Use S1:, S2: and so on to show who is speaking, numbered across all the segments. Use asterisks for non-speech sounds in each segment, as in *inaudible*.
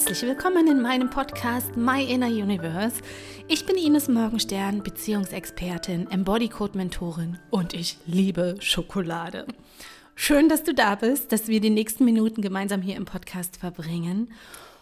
S1: Herzlich willkommen in meinem Podcast My Inner Universe. Ich bin Ines Morgenstern, Beziehungsexpertin, Embodicode-Mentorin und ich liebe Schokolade. Schön, dass du da bist, dass wir die nächsten Minuten gemeinsam hier im Podcast verbringen.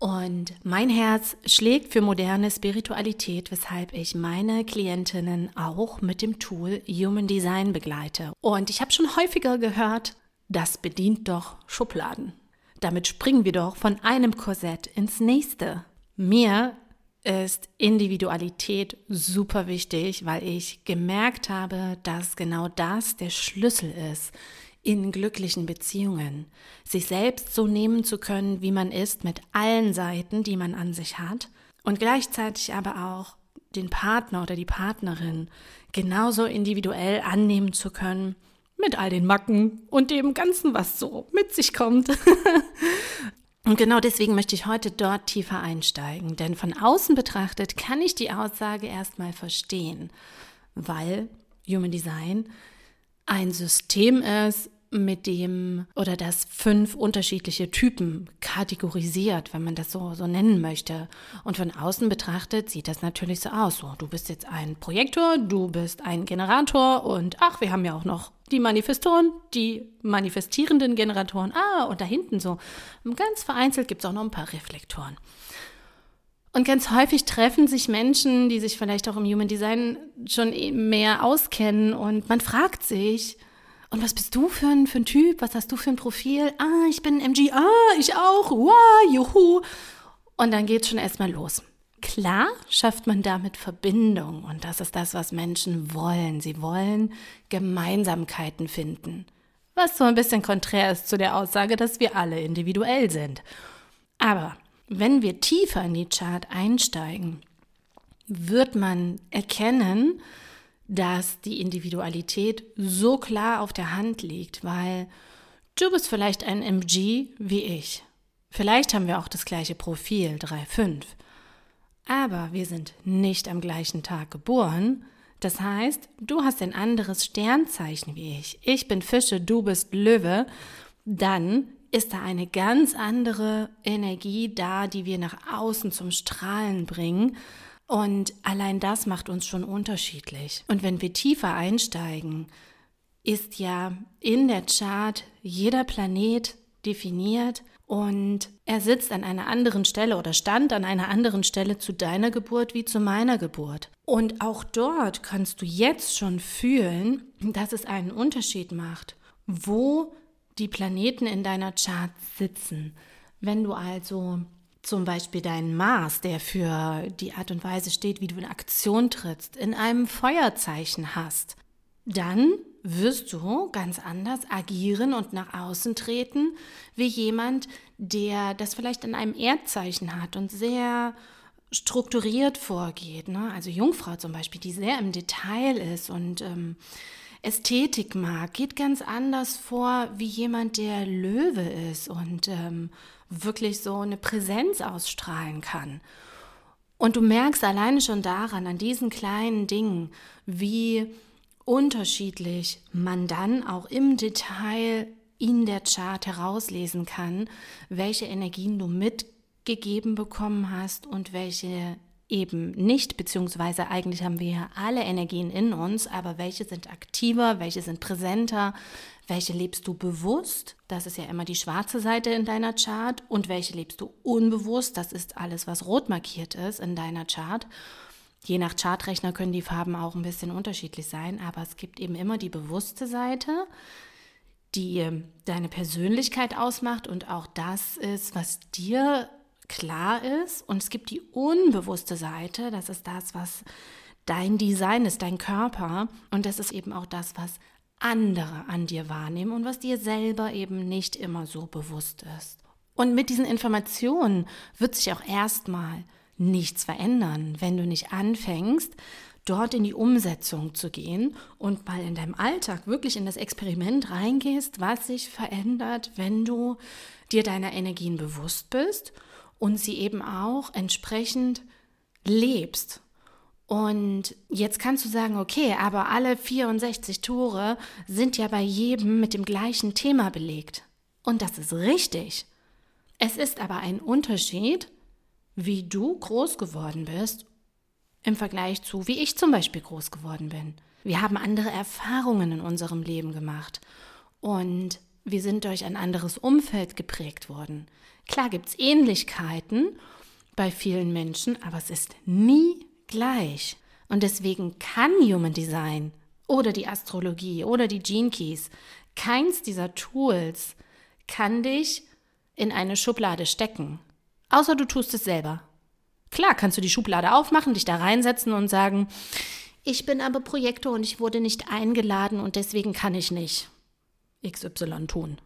S1: Und mein Herz schlägt für moderne Spiritualität, weshalb ich meine Klientinnen auch mit dem Tool Human Design begleite. Und ich habe schon häufiger gehört, das bedient doch Schubladen. Damit springen wir doch von einem Korsett ins nächste. Mir ist Individualität super wichtig, weil ich gemerkt habe, dass genau das der Schlüssel ist in glücklichen Beziehungen. Sich selbst so nehmen zu können, wie man ist, mit allen Seiten, die man an sich hat und gleichzeitig aber auch den Partner oder die Partnerin genauso individuell annehmen zu können, mit all den Macken und dem Ganzen, was so mit sich kommt. *laughs* und genau deswegen möchte ich heute dort tiefer einsteigen, denn von außen betrachtet kann ich die Aussage erstmal verstehen, weil Human Design ein System ist, mit dem oder das fünf unterschiedliche Typen kategorisiert, wenn man das so, so nennen möchte. Und von außen betrachtet sieht das natürlich so aus. So, du bist jetzt ein Projektor, du bist ein Generator und ach, wir haben ja auch noch die Manifestoren, die manifestierenden Generatoren. Ah, und da hinten so, ganz vereinzelt gibt es auch noch ein paar Reflektoren. Und ganz häufig treffen sich Menschen, die sich vielleicht auch im Human Design schon mehr auskennen und man fragt sich, und was bist du für ein, für ein Typ? Was hast du für ein Profil? Ah, ich bin MG. Ah, ich auch. Wow, juhu. Und dann geht es schon erstmal los. Klar schafft man damit Verbindung und das ist das, was Menschen wollen. Sie wollen Gemeinsamkeiten finden. Was so ein bisschen konträr ist zu der Aussage, dass wir alle individuell sind. Aber wenn wir tiefer in die Chart einsteigen, wird man erkennen, dass die Individualität so klar auf der Hand liegt, weil du bist vielleicht ein MG wie ich. Vielleicht haben wir auch das gleiche Profil, 3,5. Aber wir sind nicht am gleichen Tag geboren. Das heißt, du hast ein anderes Sternzeichen wie ich. Ich bin Fische, du bist Löwe. Dann ist da eine ganz andere Energie da, die wir nach außen zum Strahlen bringen. Und allein das macht uns schon unterschiedlich. Und wenn wir tiefer einsteigen, ist ja in der Chart jeder Planet definiert und er sitzt an einer anderen Stelle oder stand an einer anderen Stelle zu deiner Geburt wie zu meiner Geburt. Und auch dort kannst du jetzt schon fühlen, dass es einen Unterschied macht, wo die Planeten in deiner Chart sitzen. Wenn du also zum Beispiel deinen Mars, der für die Art und Weise steht, wie du in Aktion trittst, in einem Feuerzeichen hast, dann wirst du ganz anders agieren und nach außen treten, wie jemand, der das vielleicht in einem Erdzeichen hat und sehr strukturiert vorgeht. Ne? Also Jungfrau zum Beispiel, die sehr im Detail ist und ähm, Ästhetik mag, geht ganz anders vor wie jemand, der Löwe ist und ähm, wirklich so eine Präsenz ausstrahlen kann. Und du merkst alleine schon daran, an diesen kleinen Dingen, wie unterschiedlich man dann auch im Detail in der Chart herauslesen kann, welche Energien du mitgegeben bekommen hast und welche eben nicht, beziehungsweise eigentlich haben wir ja alle Energien in uns, aber welche sind aktiver, welche sind präsenter, welche lebst du bewusst, das ist ja immer die schwarze Seite in deiner Chart, und welche lebst du unbewusst, das ist alles, was rot markiert ist in deiner Chart. Je nach Chartrechner können die Farben auch ein bisschen unterschiedlich sein, aber es gibt eben immer die bewusste Seite, die ähm, deine Persönlichkeit ausmacht und auch das ist, was dir klar ist. Und es gibt die unbewusste Seite, das ist das, was dein Design ist, dein Körper. Und das ist eben auch das, was andere an dir wahrnehmen und was dir selber eben nicht immer so bewusst ist. Und mit diesen Informationen wird sich auch erstmal nichts verändern, wenn du nicht anfängst, dort in die Umsetzung zu gehen und mal in deinem Alltag wirklich in das Experiment reingehst, was sich verändert, wenn du dir deiner Energien bewusst bist und sie eben auch entsprechend lebst. Und jetzt kannst du sagen, okay, aber alle 64 Tore sind ja bei jedem mit dem gleichen Thema belegt. Und das ist richtig. Es ist aber ein Unterschied, wie du groß geworden bist im Vergleich zu, wie ich zum Beispiel groß geworden bin. Wir haben andere Erfahrungen in unserem Leben gemacht und wir sind durch ein anderes Umfeld geprägt worden. Klar gibt es Ähnlichkeiten bei vielen Menschen, aber es ist nie gleich. Und deswegen kann Human Design oder die Astrologie oder die Gene Keys, keins dieser Tools kann dich in eine Schublade stecken. Außer du tust es selber. Klar kannst du die Schublade aufmachen, dich da reinsetzen und sagen, ich bin aber Projektor und ich wurde nicht eingeladen und deswegen kann ich nicht XY tun.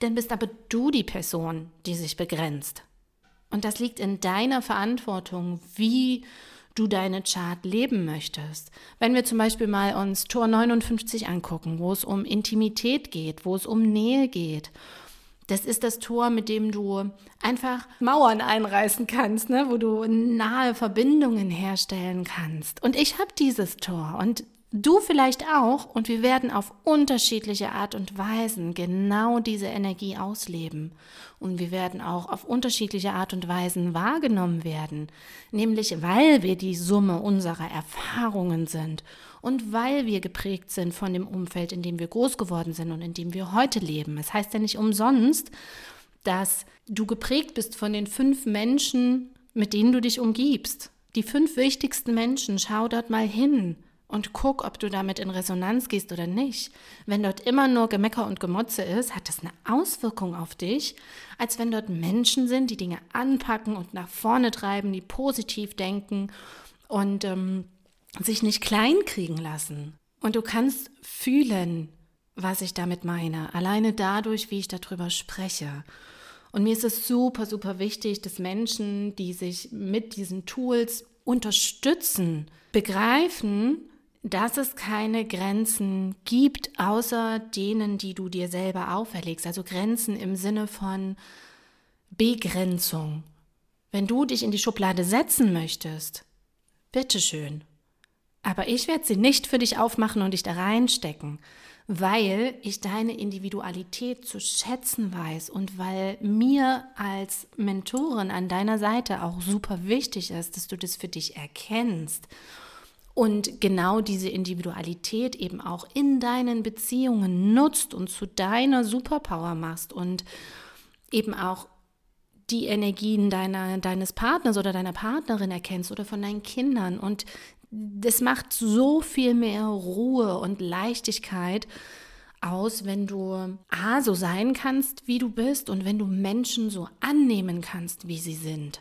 S1: Dann bist aber du die Person, die sich begrenzt. Und das liegt in deiner Verantwortung, wie du deine Chart leben möchtest. Wenn wir zum Beispiel mal uns Tor 59 angucken, wo es um Intimität geht, wo es um Nähe geht, das ist das Tor, mit dem du einfach Mauern einreißen kannst, ne? wo du nahe Verbindungen herstellen kannst. Und ich habe dieses Tor und Du vielleicht auch und wir werden auf unterschiedliche Art und Weisen genau diese Energie ausleben. Und wir werden auch auf unterschiedliche Art und Weisen wahrgenommen werden, nämlich weil wir die Summe unserer Erfahrungen sind und weil wir geprägt sind von dem Umfeld, in dem wir groß geworden sind und in dem wir heute leben. Es heißt ja nicht umsonst, dass du geprägt bist von den fünf Menschen, mit denen du dich umgibst. Die fünf wichtigsten Menschen, schau dort mal hin und guck, ob du damit in Resonanz gehst oder nicht. Wenn dort immer nur Gemecker und Gemotze ist, hat das eine Auswirkung auf dich, als wenn dort Menschen sind, die Dinge anpacken und nach vorne treiben, die positiv denken und ähm, sich nicht kleinkriegen lassen. Und du kannst fühlen, was ich damit meine, alleine dadurch, wie ich darüber spreche. Und mir ist es super, super wichtig, dass Menschen, die sich mit diesen Tools unterstützen, begreifen, dass es keine Grenzen gibt, außer denen, die du dir selber auferlegst. Also Grenzen im Sinne von Begrenzung. Wenn du dich in die Schublade setzen möchtest, bitteschön. Aber ich werde sie nicht für dich aufmachen und dich da reinstecken, weil ich deine Individualität zu schätzen weiß und weil mir als Mentorin an deiner Seite auch super wichtig ist, dass du das für dich erkennst und genau diese Individualität eben auch in deinen Beziehungen nutzt und zu deiner Superpower machst und eben auch die Energien deiner, deines Partners oder deiner Partnerin erkennst oder von deinen Kindern. Und das macht so viel mehr Ruhe und Leichtigkeit aus, wenn du A, so sein kannst, wie du bist und wenn du Menschen so annehmen kannst, wie sie sind.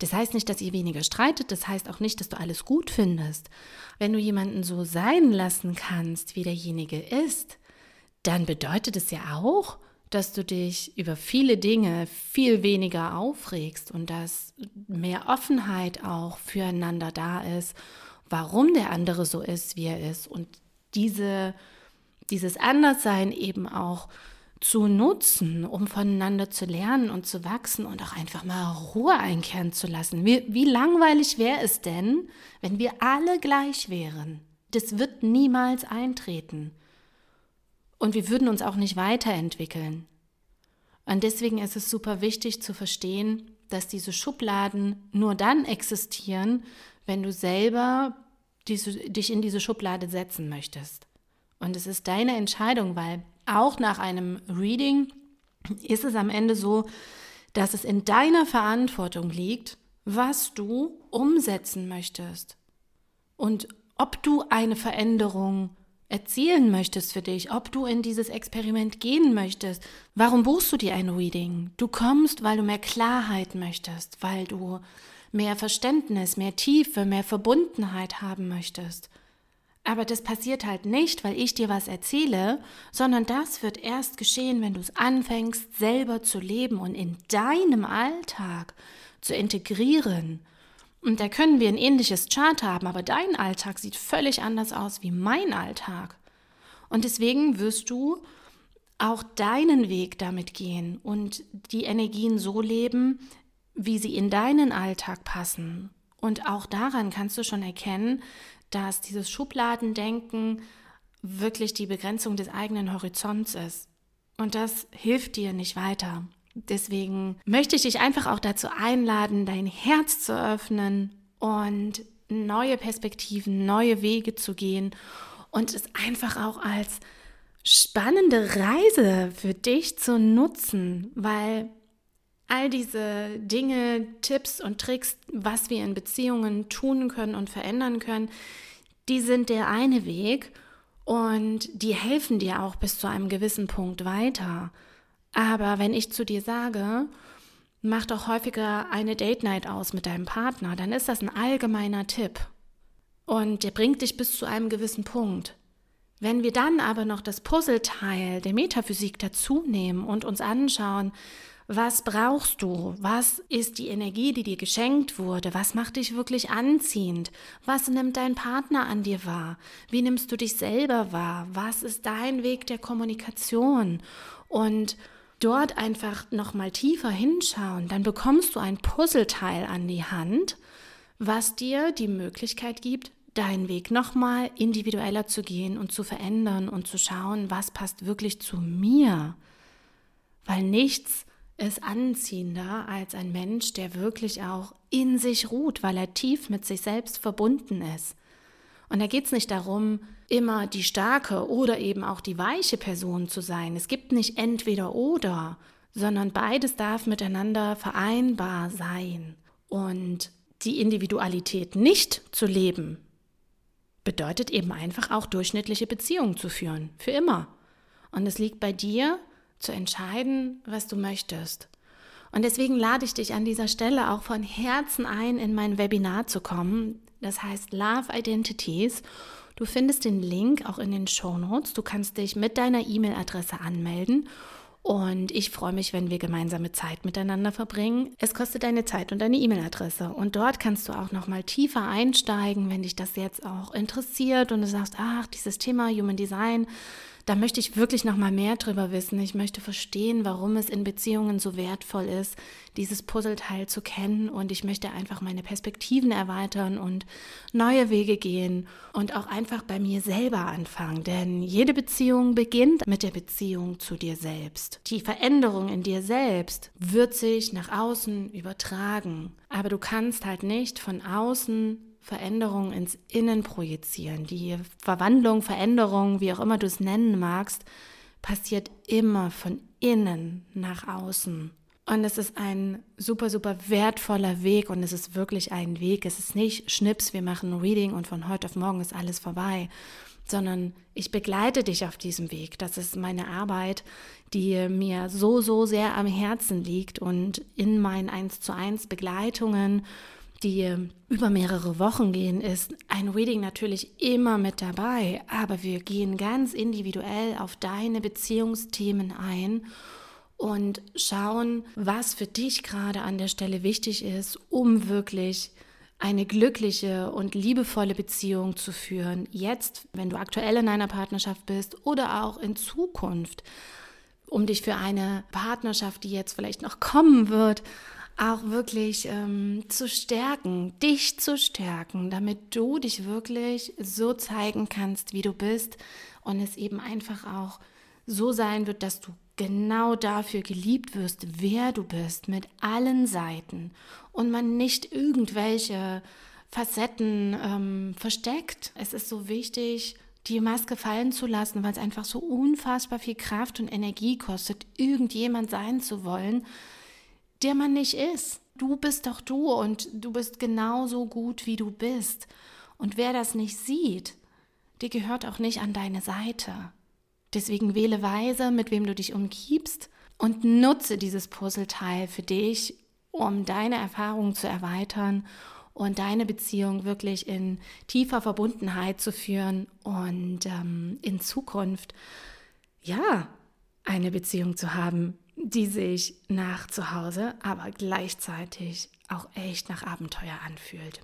S1: Das heißt nicht, dass ihr weniger streitet, das heißt auch nicht, dass du alles gut findest. Wenn du jemanden so sein lassen kannst, wie derjenige ist, dann bedeutet es ja auch, dass du dich über viele Dinge viel weniger aufregst und dass mehr Offenheit auch füreinander da ist, warum der andere so ist, wie er ist und diese, dieses Anderssein eben auch zu nutzen, um voneinander zu lernen und zu wachsen und auch einfach mal Ruhe einkehren zu lassen. Wie, wie langweilig wäre es denn, wenn wir alle gleich wären? Das wird niemals eintreten. Und wir würden uns auch nicht weiterentwickeln. Und deswegen ist es super wichtig zu verstehen, dass diese Schubladen nur dann existieren, wenn du selber diese, dich in diese Schublade setzen möchtest. Und es ist deine Entscheidung, weil auch nach einem Reading ist es am Ende so, dass es in deiner Verantwortung liegt, was du umsetzen möchtest. Und ob du eine Veränderung erzielen möchtest für dich, ob du in dieses Experiment gehen möchtest. Warum buchst du dir ein Reading? Du kommst, weil du mehr Klarheit möchtest, weil du mehr Verständnis, mehr Tiefe, mehr Verbundenheit haben möchtest. Aber das passiert halt nicht, weil ich dir was erzähle, sondern das wird erst geschehen, wenn du es anfängst, selber zu leben und in deinem Alltag zu integrieren. Und da können wir ein ähnliches Chart haben, aber dein Alltag sieht völlig anders aus wie mein Alltag. Und deswegen wirst du auch deinen Weg damit gehen und die Energien so leben, wie sie in deinen Alltag passen. Und auch daran kannst du schon erkennen, dass dieses Schubladendenken wirklich die Begrenzung des eigenen Horizonts ist. Und das hilft dir nicht weiter. Deswegen möchte ich dich einfach auch dazu einladen, dein Herz zu öffnen und neue Perspektiven, neue Wege zu gehen und es einfach auch als spannende Reise für dich zu nutzen, weil all diese Dinge, Tipps und Tricks, was wir in Beziehungen tun können und verändern können, die sind der eine Weg und die helfen dir auch bis zu einem gewissen Punkt weiter. Aber wenn ich zu dir sage, mach doch häufiger eine Date Night aus mit deinem Partner, dann ist das ein allgemeiner Tipp. Und der bringt dich bis zu einem gewissen Punkt. Wenn wir dann aber noch das Puzzleteil der Metaphysik dazu nehmen und uns anschauen, was brauchst du? Was ist die Energie, die dir geschenkt wurde? Was macht dich wirklich anziehend? Was nimmt dein Partner an dir wahr? Wie nimmst du dich selber wahr? Was ist dein Weg der Kommunikation? Und dort einfach noch mal tiefer hinschauen, dann bekommst du ein Puzzleteil an die Hand, was dir die Möglichkeit gibt, deinen Weg noch mal individueller zu gehen und zu verändern und zu schauen, was passt wirklich zu mir. Weil nichts ist anziehender als ein Mensch, der wirklich auch in sich ruht, weil er tief mit sich selbst verbunden ist. Und da geht es nicht darum, immer die starke oder eben auch die weiche Person zu sein. Es gibt nicht entweder oder, sondern beides darf miteinander vereinbar sein. Und die Individualität nicht zu leben, bedeutet eben einfach auch durchschnittliche Beziehungen zu führen, für immer. Und es liegt bei dir zu entscheiden, was du möchtest. Und deswegen lade ich dich an dieser Stelle auch von Herzen ein, in mein Webinar zu kommen. Das heißt Love Identities. Du findest den Link auch in den Show Notes. Du kannst dich mit deiner E-Mail-Adresse anmelden. Und ich freue mich, wenn wir gemeinsame Zeit miteinander verbringen. Es kostet deine Zeit und deine E-Mail-Adresse. Und dort kannst du auch noch mal tiefer einsteigen, wenn dich das jetzt auch interessiert und du sagst, ach, dieses Thema Human Design, da möchte ich wirklich noch mal mehr drüber wissen. Ich möchte verstehen, warum es in Beziehungen so wertvoll ist, dieses Puzzleteil zu kennen und ich möchte einfach meine Perspektiven erweitern und neue Wege gehen und auch einfach bei mir selber anfangen, denn jede Beziehung beginnt mit der Beziehung zu dir selbst. Die Veränderung in dir selbst wird sich nach außen übertragen, aber du kannst halt nicht von außen Veränderung ins Innen projizieren. Die Verwandlung, Veränderung, wie auch immer du es nennen magst, passiert immer von innen nach außen. Und es ist ein super, super wertvoller Weg und es ist wirklich ein Weg. Es ist nicht Schnips, wir machen Reading und von heute auf morgen ist alles vorbei, sondern ich begleite dich auf diesem Weg. Das ist meine Arbeit, die mir so, so sehr am Herzen liegt und in meinen 1 zu 1 Begleitungen die über mehrere Wochen gehen, ist ein Reading natürlich immer mit dabei, aber wir gehen ganz individuell auf deine Beziehungsthemen ein und schauen, was für dich gerade an der Stelle wichtig ist, um wirklich eine glückliche und liebevolle Beziehung zu führen. Jetzt, wenn du aktuell in einer Partnerschaft bist oder auch in Zukunft, um dich für eine Partnerschaft, die jetzt vielleicht noch kommen wird, auch wirklich ähm, zu stärken, dich zu stärken, damit du dich wirklich so zeigen kannst, wie du bist und es eben einfach auch so sein wird, dass du genau dafür geliebt wirst, wer du bist, mit allen Seiten und man nicht irgendwelche Facetten ähm, versteckt. Es ist so wichtig, die Maske fallen zu lassen, weil es einfach so unfassbar viel Kraft und Energie kostet, irgendjemand sein zu wollen, der man nicht ist. Du bist doch du und du bist genauso gut, wie du bist. Und wer das nicht sieht, der gehört auch nicht an deine Seite. Deswegen wähle weise, mit wem du dich umgibst und nutze dieses Puzzleteil für dich, um deine Erfahrungen zu erweitern und deine Beziehung wirklich in tiefer Verbundenheit zu führen und ähm, in Zukunft, ja, eine Beziehung zu haben, die sich nach zu Hause, aber gleichzeitig auch echt nach Abenteuer anfühlt.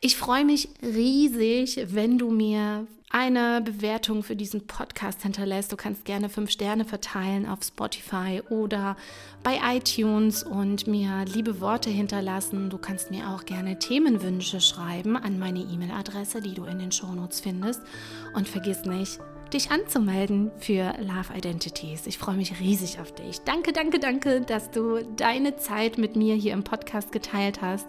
S1: Ich freue mich riesig, wenn du mir eine Bewertung für diesen Podcast hinterlässt. Du kannst gerne fünf Sterne verteilen auf Spotify oder bei iTunes und mir liebe Worte hinterlassen. Du kannst mir auch gerne Themenwünsche schreiben an meine E-Mail-Adresse, die du in den Shownotes findest. Und vergiss nicht, dich anzumelden für Love Identities. Ich freue mich riesig auf dich. Danke, danke, danke, dass du deine Zeit mit mir hier im Podcast geteilt hast.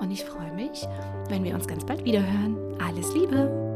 S1: Und ich freue mich, wenn wir uns ganz bald wieder hören. Alles Liebe!